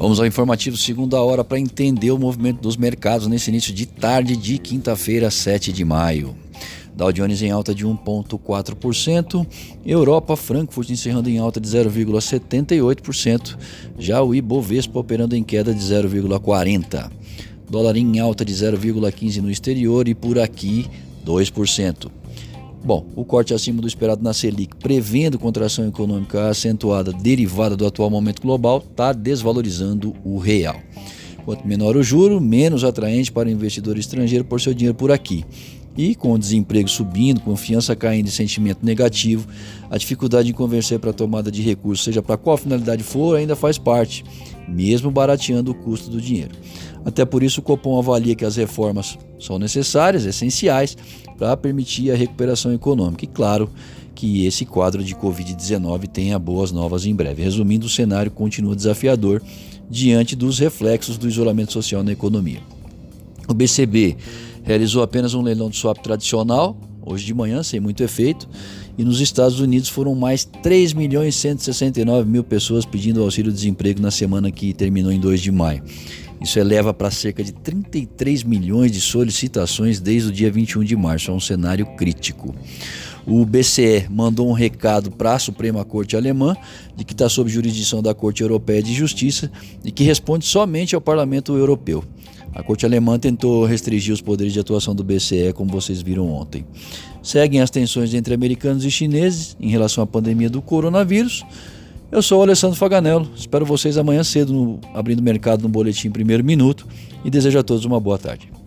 Vamos ao informativo segunda hora para entender o movimento dos mercados nesse início de tarde de quinta-feira, 7 de maio. Dow Jones em alta de 1,4%, Europa, Frankfurt encerrando em alta de 0,78%, já o Ibovespa operando em queda de 0,40%. Dólar em alta de 0,15% no exterior e por aqui 2%. Bom, o corte acima do esperado na Selic, prevendo contração econômica acentuada derivada do atual momento global, está desvalorizando o real. Quanto menor o juro, menos atraente para o investidor estrangeiro por seu dinheiro por aqui. E com o desemprego subindo, confiança caindo e sentimento negativo, a dificuldade em convencer para a tomada de recursos, seja para qual finalidade for, ainda faz parte, mesmo barateando o custo do dinheiro. Até por isso, o Copom avalia que as reformas são necessárias, essenciais, para permitir a recuperação econômica. E claro que esse quadro de Covid-19 tenha boas novas em breve. Resumindo, o cenário continua desafiador diante dos reflexos do isolamento social na economia. O BCB realizou apenas um leilão de swap tradicional, hoje de manhã, sem muito efeito, e nos Estados Unidos foram mais 3 milhões e 169 mil pessoas pedindo auxílio-desemprego na semana que terminou em 2 de maio. Isso eleva para cerca de 33 milhões de solicitações desde o dia 21 de março. É um cenário crítico. O BCE mandou um recado para a Suprema Corte Alemã de que está sob jurisdição da Corte Europeia de Justiça e que responde somente ao Parlamento Europeu. A Corte Alemã tentou restringir os poderes de atuação do BCE, como vocês viram ontem. Seguem as tensões entre americanos e chineses em relação à pandemia do coronavírus. Eu sou o Alessandro Faganello, espero vocês amanhã cedo no Abrindo Mercado no Boletim Primeiro Minuto e desejo a todos uma boa tarde.